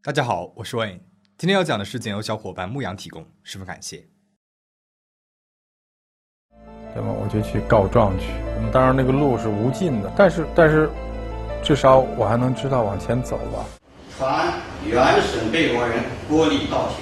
大家好，我是 Wayne。今天要讲的事件由小伙伴牧羊提供，十分感谢。那么？我就去告状去。当然，那个路是无尽的，但是，但是，至少我还能知道往前走吧。传原审被告人郭丽到庭。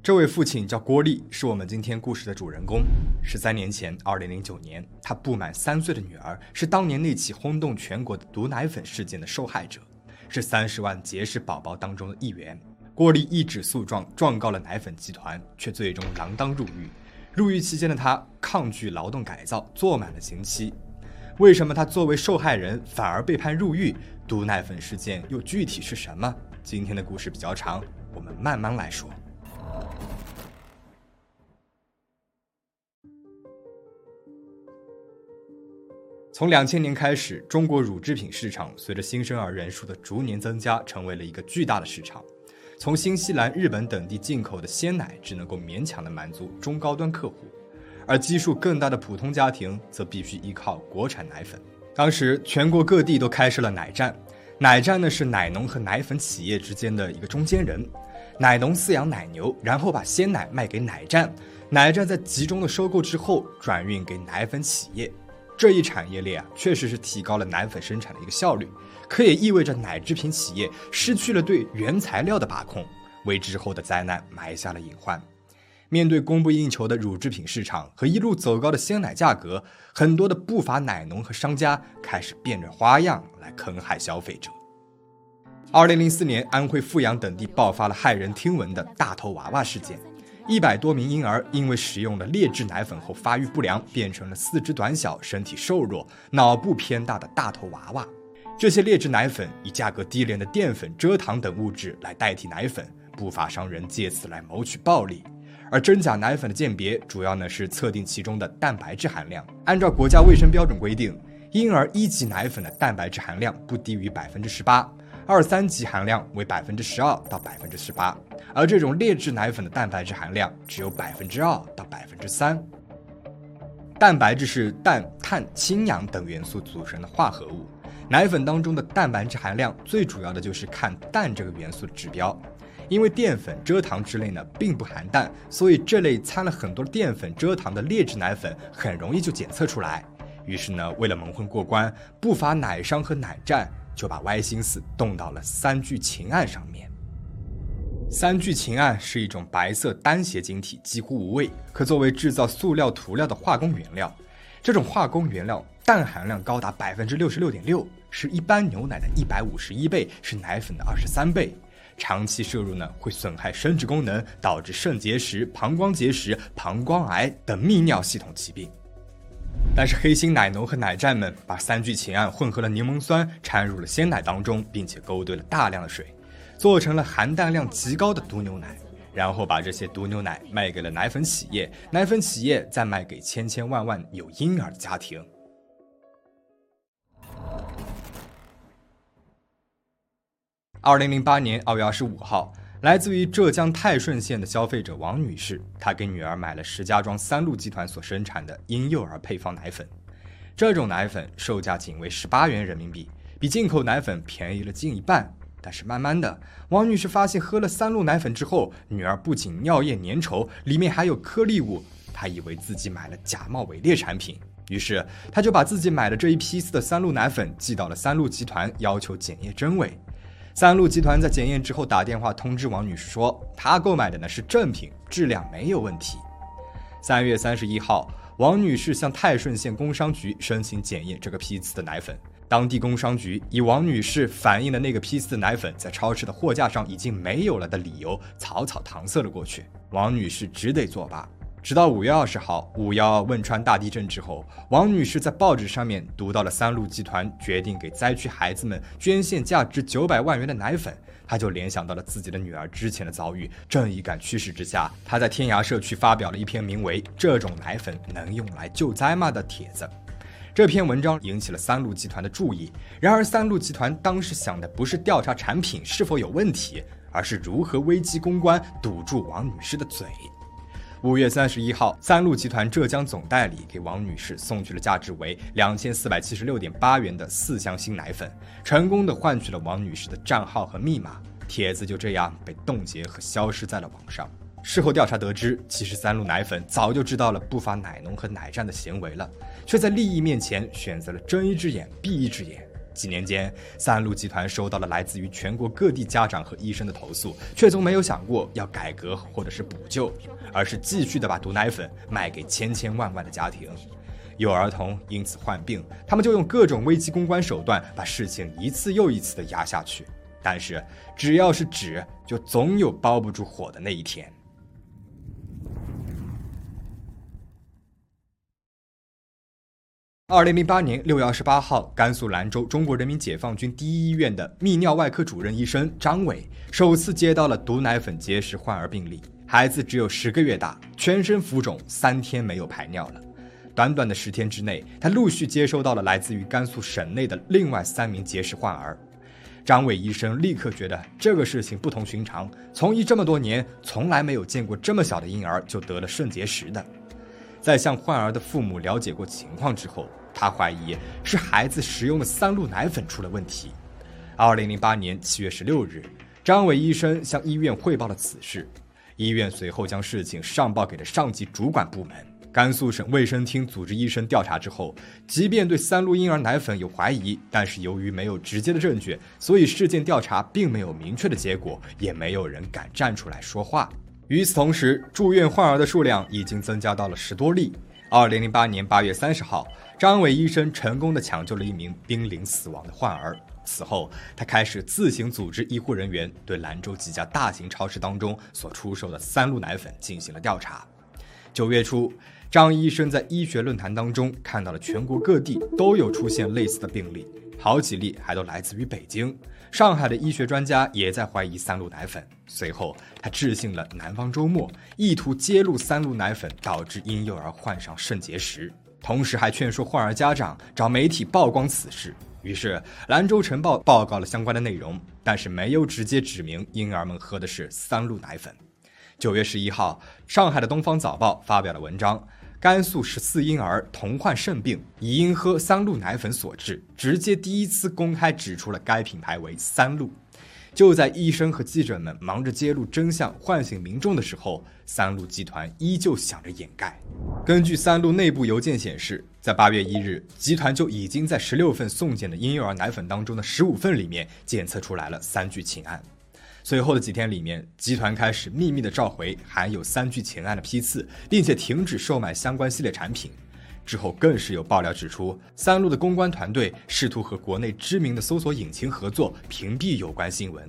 这位父亲叫郭丽，是我们今天故事的主人公。十三年前，二零零九年，他不满三岁的女儿是当年那起轰动全国的毒奶粉事件的受害者。是三十万结石宝宝当中的一员。郭丽一纸诉状状告了奶粉集团，却最终锒铛入狱。入狱期间的他抗拒劳动改造，坐满了刑期。为什么他作为受害人反而被判入狱？毒奶粉事件又具体是什么？今天的故事比较长，我们慢慢来说。从两千年开始，中国乳制品市场随着新生儿人数的逐年增加，成为了一个巨大的市场。从新西兰、日本等地进口的鲜奶只能够勉强的满足中高端客户，而基数更大的普通家庭则必须依靠国产奶粉。当时，全国各地都开设了奶站，奶站呢是奶农和奶粉企业之间的一个中间人，奶农饲养奶牛，然后把鲜奶卖给奶站，奶站在集中的收购之后转运给奶粉企业。这一产业链啊，确实是提高了奶粉生产的一个效率，可也意味着奶制品企业失去了对原材料的把控，为之后的灾难埋下了隐患。面对供不应求的乳制品市场和一路走高的鲜奶价格，很多的不法奶农和商家开始变着花样来坑害消费者。二零零四年，安徽阜阳等地爆发了骇人听闻的大头娃娃事件。一百多名婴儿因为使用了劣质奶粉后发育不良，变成了四肢短小、身体瘦弱、脑部偏大的大头娃娃。这些劣质奶粉以价格低廉的淀粉、蔗糖等物质来代替奶粉，不法商人借此来谋取暴利。而真假奶粉的鉴别，主要呢是测定其中的蛋白质含量。按照国家卫生标准规定，婴儿一级奶粉的蛋白质含量不低于百分之十八。二三级含量为百分之十二到百分之十八，而这种劣质奶粉的蛋白质含量只有百分之二到百分之三。蛋白质是氮、碳、氢、氧等元素组成的化合物，奶粉当中的蛋白质含量最主要的就是看氮这个元素的指标。因为淀粉、蔗糖之类呢并不含氮，所以这类掺了很多淀粉、蔗糖的劣质奶粉很容易就检测出来。于是呢，为了蒙混过关，不乏奶商和奶站。就把歪心思动到了三聚氰胺上面。三聚氰胺是一种白色单斜晶体，几乎无味，可作为制造塑料涂料的化工原料。这种化工原料氮含量高达百分之六十六点六，是一般牛奶的一百五十一倍，是奶粉的二十三倍。长期摄入呢，会损害生殖功能，导致肾结石、膀胱结石、膀胱癌等泌尿系统疾病。但是黑心奶农和奶站们把三聚氰胺混合了柠檬酸，掺入了鲜奶当中，并且勾兑了大量的水，做成了含氮量极高的毒牛奶，然后把这些毒牛奶卖给了奶粉企业，奶粉企业再卖给千千万万有婴儿的家庭。二零零八年二月二十五号。来自于浙江泰顺县的消费者王女士，她给女儿买了石家庄三鹿集团所生产的婴幼儿配方奶粉。这种奶粉售价仅为十八元人民币，比进口奶粉便宜了近一半。但是慢慢的，王女士发现喝了三鹿奶粉之后，女儿不仅尿液粘稠，里面还有颗粒物。她以为自己买了假冒伪劣产品，于是她就把自己买的这一批次的三鹿奶粉寄到了三鹿集团，要求检验真伪。三鹿集团在检验之后打电话通知王女士说，她购买的呢是正品，质量没有问题。三月三十一号，王女士向泰顺县工商局申请检验这个批次的奶粉，当地工商局以王女士反映的那个批次的奶粉在超市的货架上已经没有了的理由，草草搪塞了过去。王女士只得作罢。直到五月二十号，五幺汶川大地震之后，王女士在报纸上面读到了三鹿集团决定给灾区孩子们捐献价值九百万元的奶粉，她就联想到了自己的女儿之前的遭遇。正义感驱使之下，她在天涯社区发表了一篇名为《这种奶粉能用来救灾吗》的帖子。这篇文章引起了三鹿集团的注意。然而，三鹿集团当时想的不是调查产品是否有问题，而是如何危机公关，堵住王女士的嘴。五月三十一号，三鹿集团浙江总代理给王女士送去了价值为两千四百七十六点八元的四箱新奶粉，成功的换取了王女士的账号和密码。帖子就这样被冻结和消失在了网上。事后调查得知，其实三鹿奶粉早就知道了不法奶农和奶站的行为了，却在利益面前选择了睁一只眼闭一只眼。几年间，三鹿集团收到了来自于全国各地家长和医生的投诉，却从没有想过要改革或者是补救，而是继续的把毒奶粉卖给千千万万的家庭。有儿童因此患病，他们就用各种危机公关手段把事情一次又一次的压下去。但是，只要是纸，就总有包不住火的那一天。二零零八年六月二十八号，甘肃兰州中国人民解放军第一医院的泌尿外科主任医生张伟首次接到了毒奶粉结石患儿病例，孩子只有十个月大，全身浮肿，三天没有排尿了。短短的十天之内，他陆续接收到了来自于甘肃省内的另外三名结石患儿。张伟医生立刻觉得这个事情不同寻常，从医这么多年，从来没有见过这么小的婴儿就得了肾结石的。在向患儿的父母了解过情况之后，他怀疑是孩子食用的三鹿奶粉出了问题。二零零八年七月十六日，张伟医生向医院汇报了此事，医院随后将事情上报给了上级主管部门。甘肃省卫生厅组织医生调查之后，即便对三鹿婴儿奶粉有怀疑，但是由于没有直接的证据，所以事件调查并没有明确的结果，也没有人敢站出来说话。与此同时，住院患儿的数量已经增加到了十多例。二零零八年八月三十号，张伟医生成功的抢救了一名濒临死亡的患儿。此后，他开始自行组织医护人员对兰州几家大型超市当中所出售的三鹿奶粉进行了调查。九月初。张医生在医学论坛当中看到了全国各地都有出现类似的病例，好几例还都来自于北京、上海的医学专家也在怀疑三鹿奶粉。随后，他致信了《南方周末》，意图揭露三鹿奶粉导致婴幼儿患上肾结石，同时还劝说患儿家长找媒体曝光此事。于是，《兰州晨报》报告了相关的内容，但是没有直接指明婴儿们喝的是三鹿奶粉。九月十一号，上海的《东方早报》发表了文章。甘肃十四婴儿同患肾病，疑因喝三鹿奶粉所致，直接第一次公开指出了该品牌为三鹿。就在医生和记者们忙着揭露真相、唤醒民众的时候，三鹿集团依旧想着掩盖。根据三鹿内部邮件显示，在八月一日，集团就已经在十六份送检的婴幼儿奶粉当中的十五份里面检测出来了三聚氰胺。随后的几天里面，集团开始秘密的召回含有三聚氰胺的批次，并且停止售卖相关系列产品。之后更是有爆料指出，三鹿的公关团队试图和国内知名的搜索引擎合作，屏蔽有关新闻。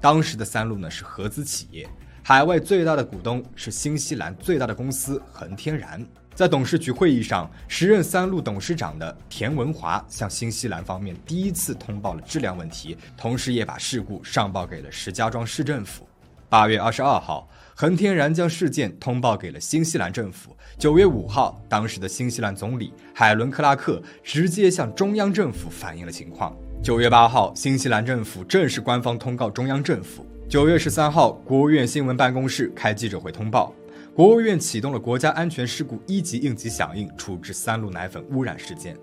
当时的三鹿呢是合资企业，海外最大的股东是新西兰最大的公司恒天然。在董事局会议上，时任三鹿董事长的田文华向新西兰方面第一次通报了质量问题，同时也把事故上报给了石家庄市政府。八月二十二号，恒天然将事件通报给了新西兰政府。九月五号，当时的新西兰总理海伦克拉克直接向中央政府反映了情况。九月八号，新西兰政府正式官方通告中央政府。九月十三号，国务院新闻办公室开记者会通报。国务院启动了国家安全事故一级应急响应，处置三鹿奶粉污染事件。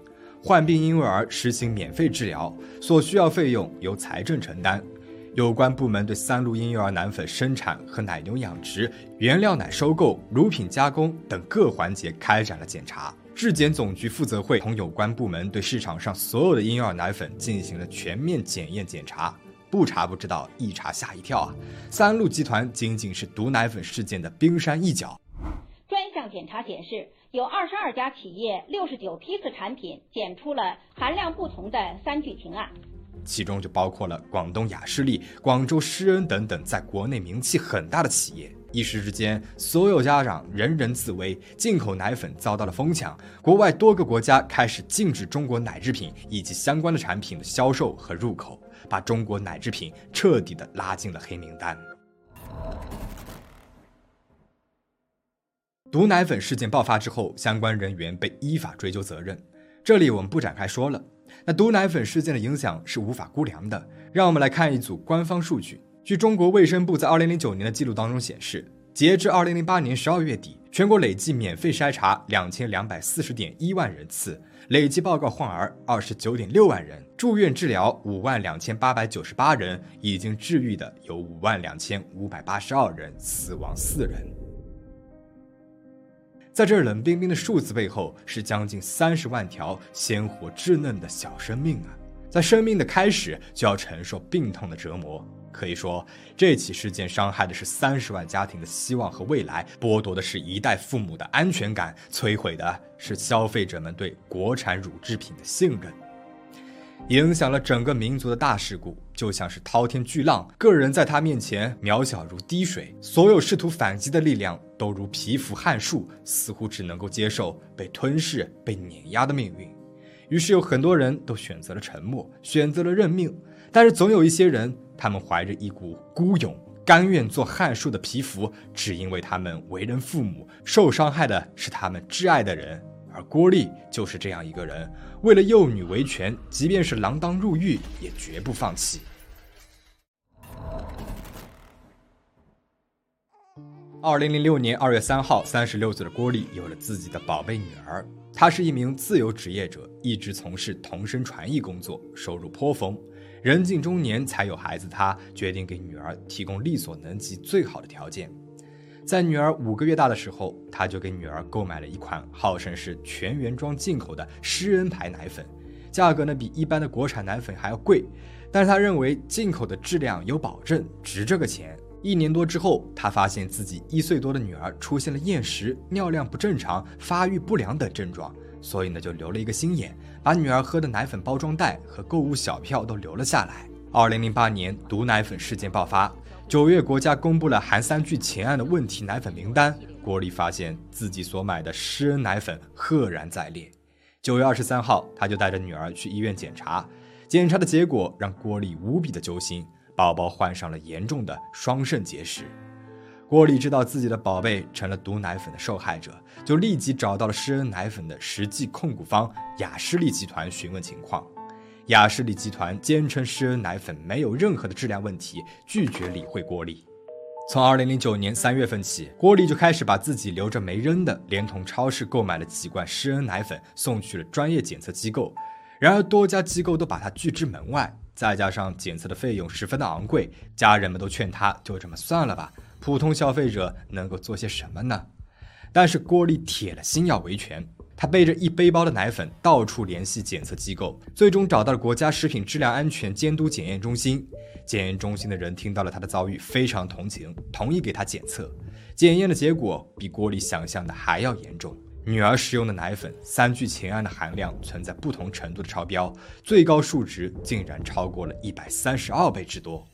患病婴幼儿实行免费治疗，所需要费用由财政承担。有关部门对三鹿婴幼儿奶粉生产和奶牛养殖、原料奶收购、乳品加工等各环节开展了检查。质检总局负责会同有关部门对市场上所有的婴幼儿奶粉进行了全面检验检查。不查不知道，一查吓一跳啊！三鹿集团仅仅是毒奶粉事件的冰山一角。专项检查显示，有二十二家企业六十九批次产品检出了含量不同的三聚氰胺，其中就包括了广东雅士利、广州施恩等等在国内名气很大的企业。一时之间，所有家长人人自危，进口奶粉遭到了疯抢，国外多个国家开始禁止中国奶制品以及相关的产品的销售和入口。把中国奶制品彻底的拉进了黑名单。毒奶粉事件爆发之后，相关人员被依法追究责任，这里我们不展开说了。那毒奶粉事件的影响是无法估量的。让我们来看一组官方数据。据中国卫生部在二零零九年的记录当中显示，截至二零零八年十二月底，全国累计免费筛查两千两百四十点一万人次，累计报告患儿二十九点六万人，住院治疗五万两千八百九十八人，已经治愈的有五万两千五百八十二人，死亡四人。在这冷冰冰的数字背后，是将近三十万条鲜活稚嫩的小生命啊！在生命的开始就要承受病痛的折磨。可以说，这起事件伤害的是三十万家庭的希望和未来，剥夺的是一代父母的安全感，摧毁的是消费者们对国产乳制品的信任，影响了整个民族的大事故，就像是滔天巨浪，个人在他面前渺小如滴水，所有试图反击的力量都如蚍蜉撼树，似乎只能够接受被吞噬、被碾压的命运。于是有很多人都选择了沉默，选择了认命，但是总有一些人。他们怀着一股孤勇，甘愿做汉树的皮肤，只因为他们为人父母，受伤害的是他们挚爱的人。而郭丽就是这样一个人，为了幼女维权，即便是锒铛入狱，也绝不放弃。二零零六年二月三号，三十六岁的郭丽有了自己的宝贝女儿。她是一名自由职业者，一直从事同声传译工作，收入颇丰。人近中年才有孩子，她决定给女儿提供力所能及最好的条件。在女儿五个月大的时候，他就给女儿购买了一款号称是全原装进口的施恩牌奶粉，价格呢比一般的国产奶粉还要贵，但是他认为进口的质量有保证，值这个钱。一年多之后，他发现自己一岁多的女儿出现了厌食、尿量不正常、发育不良等症状。所以呢，就留了一个心眼，把女儿喝的奶粉包装袋和购物小票都留了下来。二零零八年，毒奶粉事件爆发，九月国家公布了含三聚氰胺的问题奶粉名单，郭丽发现自己所买的施恩奶粉赫然在列。九月二十三号，她就带着女儿去医院检查，检查的结果让郭丽无比的揪心，宝宝患上了严重的双肾结石。郭丽知道自己的宝贝成了毒奶粉的受害者，就立即找到了施恩奶粉的实际控股方雅士利集团询问情况。雅士利集团坚称施恩奶粉没有任何的质量问题，拒绝理会郭丽。从二零零九年三月份起，郭丽就开始把自己留着没扔的，连同超市购买了几罐施恩奶粉送去了专业检测机构。然而多家机构都把他拒之门外，再加上检测的费用十分的昂贵，家人们都劝他就这么算了吧。普通消费者能够做些什么呢？但是郭丽铁了心要维权，他背着一背包的奶粉到处联系检测机构，最终找到了国家食品质量安全监督检验中心。检验中心的人听到了他的遭遇，非常同情，同意给他检测。检验的结果比郭丽想象的还要严重，女儿使用的奶粉三聚氰胺的含量存在不同程度的超标，最高数值竟然超过了一百三十二倍之多。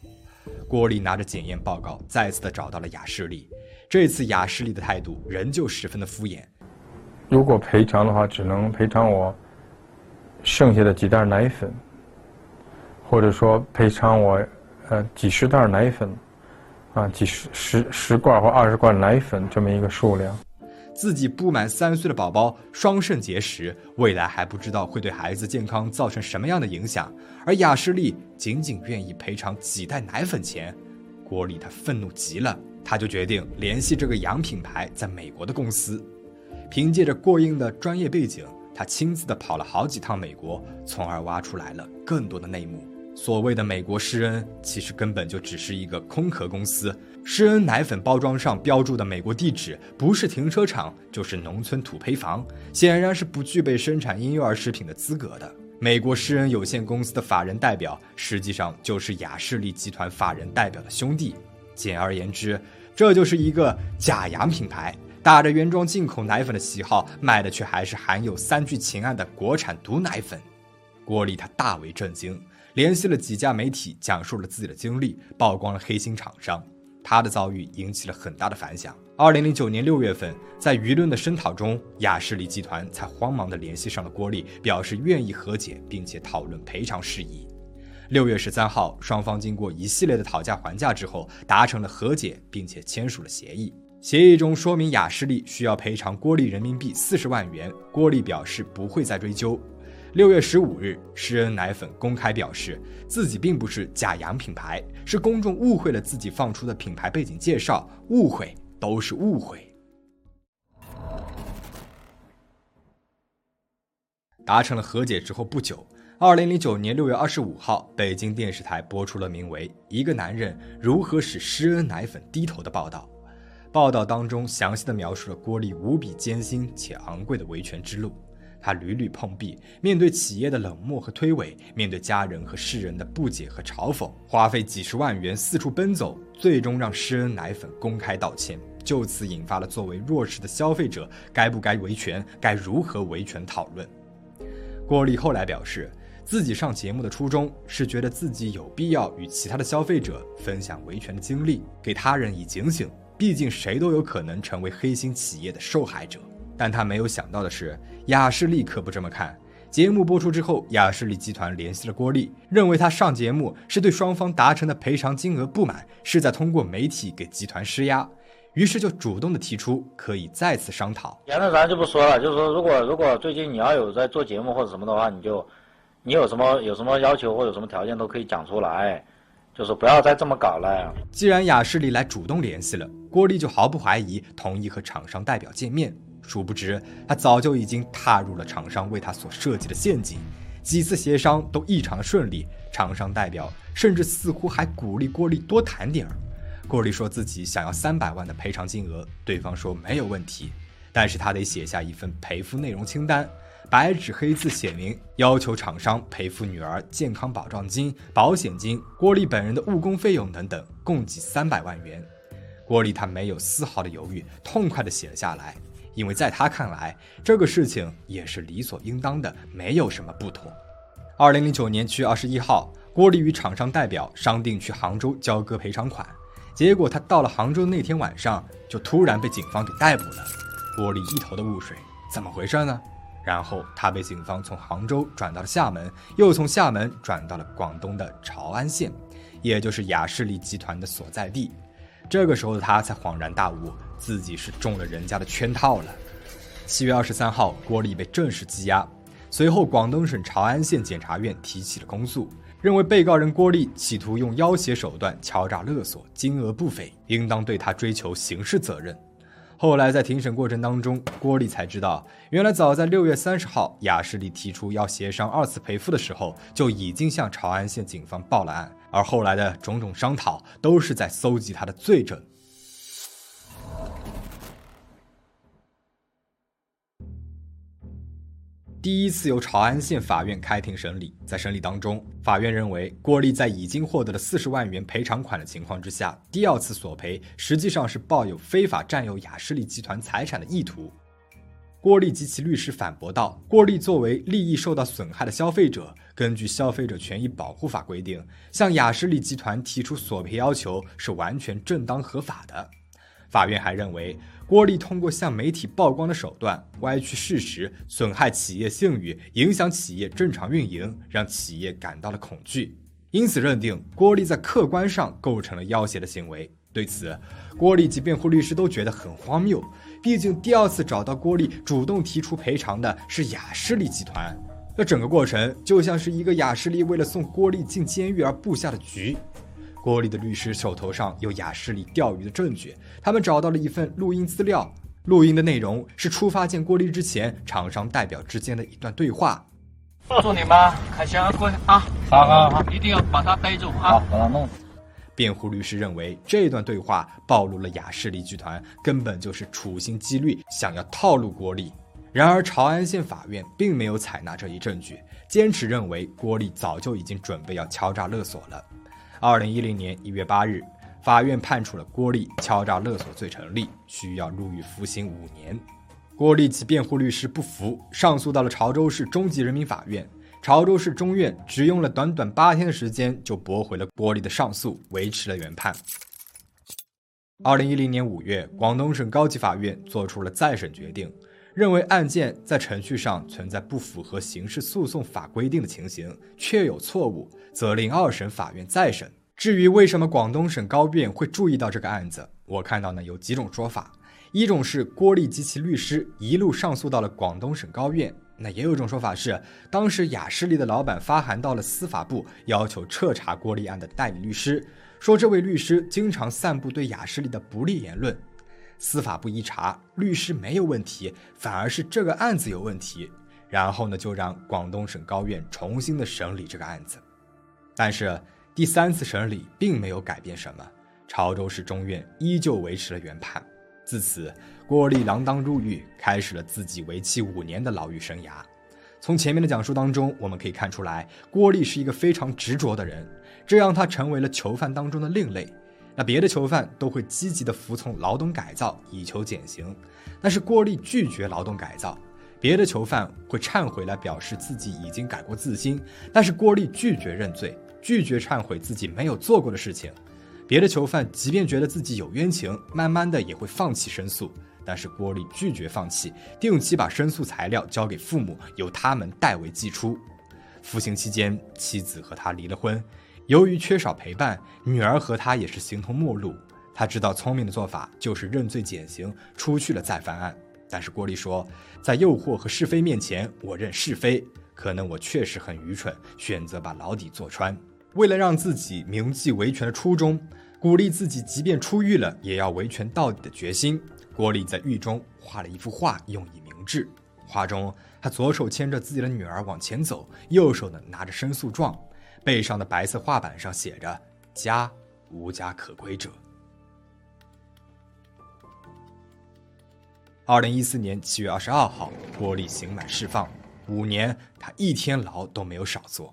郭丽拿着检验报告，再次的找到了雅士利。这次雅士利的态度仍旧十分的敷衍。如果赔偿的话，只能赔偿我剩下的几袋奶粉，或者说赔偿我呃几十袋奶粉，啊几十十十罐或二十罐奶粉这么一个数量。自己不满三岁的宝宝双肾结石，未来还不知道会对孩子健康造成什么样的影响，而雅士利仅仅愿意赔偿几袋奶粉钱，郭丽她愤怒极了，他就决定联系这个洋品牌在美国的公司，凭借着过硬的专业背景，他亲自的跑了好几趟美国，从而挖出来了更多的内幕。所谓的美国施恩，其实根本就只是一个空壳公司。施恩奶粉包装上标注的美国地址，不是停车场，就是农村土坯房，显然是不具备生产婴幼儿食品的资格的。美国施恩有限公司的法人代表，实际上就是雅士利集团法人代表的兄弟。简而言之，这就是一个假洋品牌，打着原装进口奶粉的旗号，卖的却还是含有三聚氰胺的国产毒奶粉。郭丽他大为震惊。联系了几家媒体，讲述了自己的经历，曝光了黑心厂商。他的遭遇引起了很大的反响。二零零九年六月份，在舆论的声讨中，雅士利集团才慌忙地联系上了郭丽，表示愿意和解，并且讨论赔偿事宜。六月十三号，双方经过一系列的讨价还价之后，达成了和解，并且签署了协议。协议中说明雅士利需要赔偿郭丽人民币四十万元郭丽表示不会再追究。六月十五日施恩奶粉公开表示自己并不是假洋品牌是公众误会了自己放出的品牌背景介绍误会都是误会。达成了和解之后不久二零零九年六月二十五号北京电视台播出了名为一个男人如何使施恩奶粉低头的报道。报道当中详细的描述了郭丽无比艰辛且昂贵的维权之路。他屡屡碰壁，面对企业的冷漠和推诿，面对家人和世人的不解和嘲讽，花费几十万元四处奔走，最终让施恩奶粉公开道歉。就此引发了作为弱势的消费者该不该维权、该如何维权讨论。郭丽后来表示，自己上节目的初衷是觉得自己有必要与其他的消费者分享维权的经历，给他人以警醒。毕竟谁都有可能成为黑心企业的受害者。但他没有想到的是，雅士利可不这么看。节目播出之后，雅士利集团联系了郭丽，认为他上节目是对双方达成的赔偿金额不满，是在通过媒体给集团施压，于是就主动的提出可以再次商讨。言论咱就不说了，就是说，如果如果最近你要有在做节目或者什么的话，你就，你有什么有什么要求或有什么条件都可以讲出来，就是不要再这么搞了。既然雅士利来主动联系了，郭丽就毫不怀疑同意和厂商代表见面。殊不知，他早就已经踏入了厂商为他所设计的陷阱。几次协商都异常顺利，厂商代表甚至似乎还鼓励郭丽多谈点儿。郭丽说自己想要三百万的赔偿金额，对方说没有问题，但是他得写下一份赔付内容清单，白纸黑字写明，要求厂商赔付女儿健康保障金、保险金、郭丽本人的误工费用等等，共计三百万元。郭丽她没有丝毫的犹豫，痛快的写了下来。因为在他看来，这个事情也是理所应当的，没有什么不妥。二零零九年七月二十一号，郭丽与厂商代表商定去杭州交割赔偿款，结果他到了杭州那天晚上，就突然被警方给逮捕了。郭丽一头的雾水，怎么回事呢？然后他被警方从杭州转到了厦门，又从厦门转到了广东的潮安县，也就是雅士利集团的所在地。这个时候的他才恍然大悟。自己是中了人家的圈套了。七月二十三号，郭丽被正式羁押。随后，广东省潮安县检察院提起了公诉，认为被告人郭丽企图用要挟手段敲诈勒索，金额不菲，应当对他追求刑事责任。后来在庭审过程当中，郭丽才知道，原来早在六月三十号，雅士利提出要协商二次赔付的时候，就已经向潮安县警方报了案，而后来的种种商讨，都是在搜集他的罪证。第一次由潮安县法院开庭审理，在审理当中，法院认为郭丽在已经获得了四十万元赔偿款的情况之下，第二次索赔实际上是抱有非法占有雅士利集团财产的意图。郭丽及其律师反驳道：“郭丽作为利益受到损害的消费者，根据《消费者权益保护法》规定，向雅士利集团提出索赔要求是完全正当合法的。”法院还认为。郭丽通过向媒体曝光的手段歪曲事实，损害企业信誉，影响企业正常运营，让企业感到了恐惧，因此认定郭丽在客观上构成了要挟的行为。对此，郭丽及辩护律师都觉得很荒谬。毕竟第二次找到郭丽主动提出赔偿的是雅士利集团，那整个过程就像是一个雅士利为了送郭丽进监狱而布下的局。郭丽的律师手头上有雅士利钓鱼的证据，他们找到了一份录音资料，录音的内容是出发见郭丽之前，厂商代表之间的一段对话。告诉你们，开箱柜啊，好好好，一定要把他逮住啊，把他弄死。辩护律师认为，这段对话暴露了雅士利集团根本就是处心积虑想要套路郭丽。然而，潮安县法院并没有采纳这一证据，坚持认为郭丽早就已经准备要敲诈勒索了。二零一零年一月八日，法院判处了郭丽敲诈勒索罪成立，需要入狱服刑五年。郭丽其辩护律师不服，上诉到了潮州市中级人民法院。潮州市中院只用了短短八天的时间，就驳回了郭丽的上诉，维持了原判。二零一零年五月，广东省高级法院作出了再审决定，认为案件在程序上存在不符合刑事诉讼法规定的情形，确有错误。责令二审法院再审。至于为什么广东省高院会注意到这个案子，我看到呢有几种说法。一种是郭丽及其律师一路上诉到了广东省高院，那也有一种说法是，当时雅士利的老板发函到了司法部，要求彻查郭丽案的代理律师，说这位律师经常散布对雅士利的不利言论。司法部一查，律师没有问题，反而是这个案子有问题。然后呢就让广东省高院重新的审理这个案子。但是第三次审理并没有改变什么，潮州市中院依旧维持了原判。自此，郭丽锒铛入狱，开始了自己为期五年的牢狱生涯。从前面的讲述当中，我们可以看出来，郭丽是一个非常执着的人，这让他成为了囚犯当中的另类。那别的囚犯都会积极的服从劳动改造，以求减刑，但是郭丽拒绝劳动改造。别的囚犯会忏悔来表示自己已经改过自新，但是郭丽拒绝认罪，拒绝忏悔自己没有做过的事情。别的囚犯即便觉得自己有冤情，慢慢的也会放弃申诉，但是郭丽拒绝放弃，定期把申诉材料交给父母，由他们代为寄出。服刑期间，妻子和他离了婚，由于缺少陪伴，女儿和他也是形同陌路。他知道聪明的做法就是认罪减刑，出去了再翻案。但是郭丽说，在诱惑和是非面前，我认是非。可能我确实很愚蠢，选择把牢底坐穿。为了让自己铭记维权的初衷，鼓励自己即便出狱了也要维权到底的决心，郭丽在狱中画了一幅画，用以明志。画中，他左手牵着自己的女儿往前走，右手呢拿着申诉状，背上的白色画板上写着“家无家可归者”。二零一四年七月二十二号，郭丽刑满释放，五年他一天牢都没有少坐。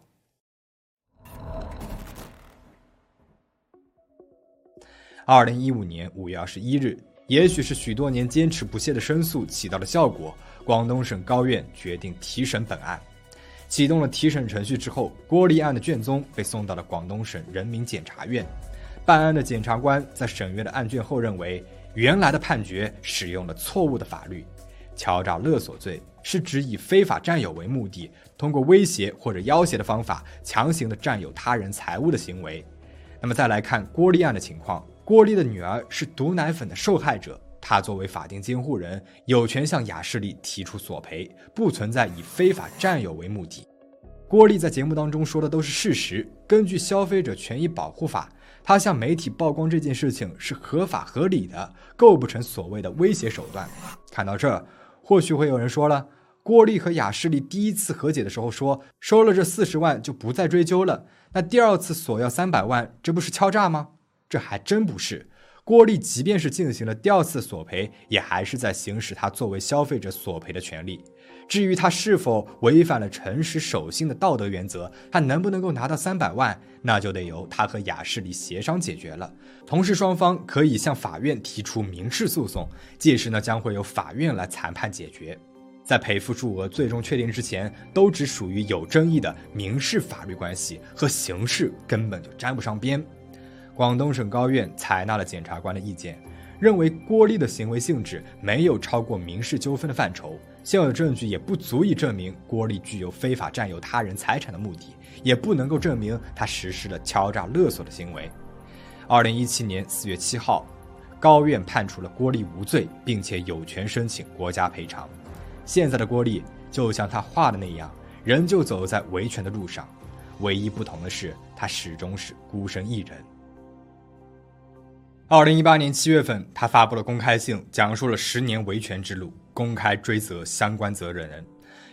二零一五年五月二十一日，也许是许多年坚持不懈的申诉起到了效果，广东省高院决定提审本案，启动了提审程序之后，郭丽案的卷宗被送到了广东省人民检察院。办案的检察官在审阅了案卷后认为，原来的判决使用了错误的法律。敲诈勒索罪是指以非法占有为目的，通过威胁或者要挟的方法，强行的占有他人财物的行为。那么再来看郭丽案的情况。郭丽的女儿是毒奶粉的受害者，他作为法定监护人，有权向雅士利提出索赔，不存在以非法占有为目的。郭丽在节目当中说的都是事实。根据消费者权益保护法，她向媒体曝光这件事情是合法合理的，构不成所谓的威胁手段。看到这儿，或许会有人说了，郭丽和雅士利第一次和解的时候说收了这四十万就不再追究了，那第二次索要三百万，这不是敲诈吗？这还真不是，郭丽即便是进行了第二次索赔，也还是在行使他作为消费者索赔的权利。至于他是否违反了诚实守信的道德原则，他能不能够拿到三百万，那就得由他和雅士利协商解决了。同时，双方可以向法院提出民事诉讼，届时呢将会由法院来裁判解决。在赔付数额最终确定之前，都只属于有争议的民事法律关系，和刑事根本就沾不上边。广东省高院采纳了检察官的意见，认为郭丽的行为性质没有超过民事纠纷的范畴，现有证据也不足以证明郭丽具有非法占有他人财产的目的，也不能够证明他实施了敲诈勒索的行为。二零一七年四月七号，高院判处了郭丽无罪，并且有权申请国家赔偿。现在的郭丽就像他画的那样，仍旧走在维权的路上，唯一不同的是，他始终是孤身一人。二零一八年七月份，他发布了公开信，讲述了十年维权之路，公开追责相关责任人，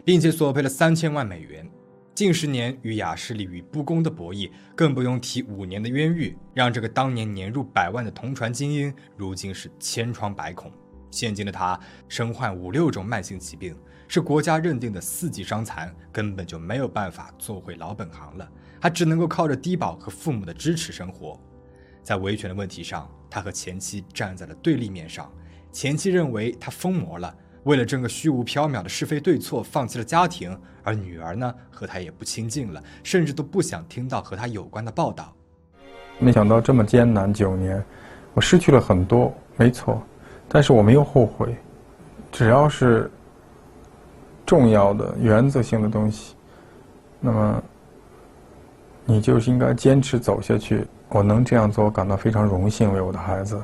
并且索赔了三千万美元。近十年与雅士利与不公的博弈，更不用提五年的冤狱，让这个当年年入百万的同传精英，如今是千疮百孔。现今的他身患五六种慢性疾病，是国家认定的四级伤残，根本就没有办法做回老本行了，他只能够靠着低保和父母的支持生活。在维权的问题上，他和前妻站在了对立面上。前妻认为他疯魔了，为了争个虚无缥缈的是非对错，放弃了家庭；而女儿呢，和他也不亲近了，甚至都不想听到和他有关的报道。没想到这么艰难九年，我失去了很多，没错，但是我没有后悔。只要是重要的、原则性的东西，那么你就是应该坚持走下去。我能这样做，我感到非常荣幸，为我的孩子。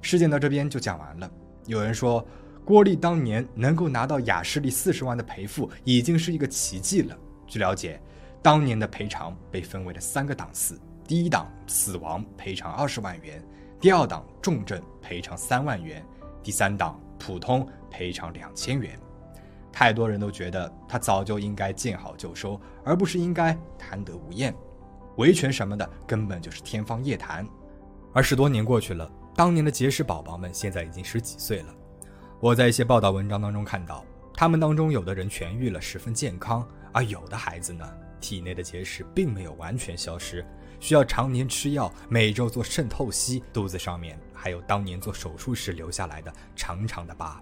事件到这边就讲完了。有人说，郭丽当年能够拿到雅士利四十万的赔付，已经是一个奇迹了。据了解，当年的赔偿被分为了三个档次：第一档死亡赔偿二十万元，第二档重症赔偿三万元，第三档普通赔偿两千元。太多人都觉得他早就应该见好就收，而不是应该贪得无厌。维权什么的根本就是天方夜谭。而十多年过去了，当年的结石宝宝们现在已经十几岁了。我在一些报道文章当中看到，他们当中有的人痊愈了，十分健康；而有的孩子呢，体内的结石并没有完全消失，需要常年吃药，每周做肾透析，肚子上面还有当年做手术时留下来的长长的疤。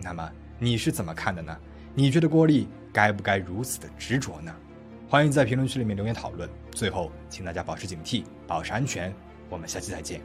那么你是怎么看的呢？你觉得郭丽该不该如此的执着呢？欢迎在评论区里面留言讨论。最后，请大家保持警惕，保持安全。我们下期再见。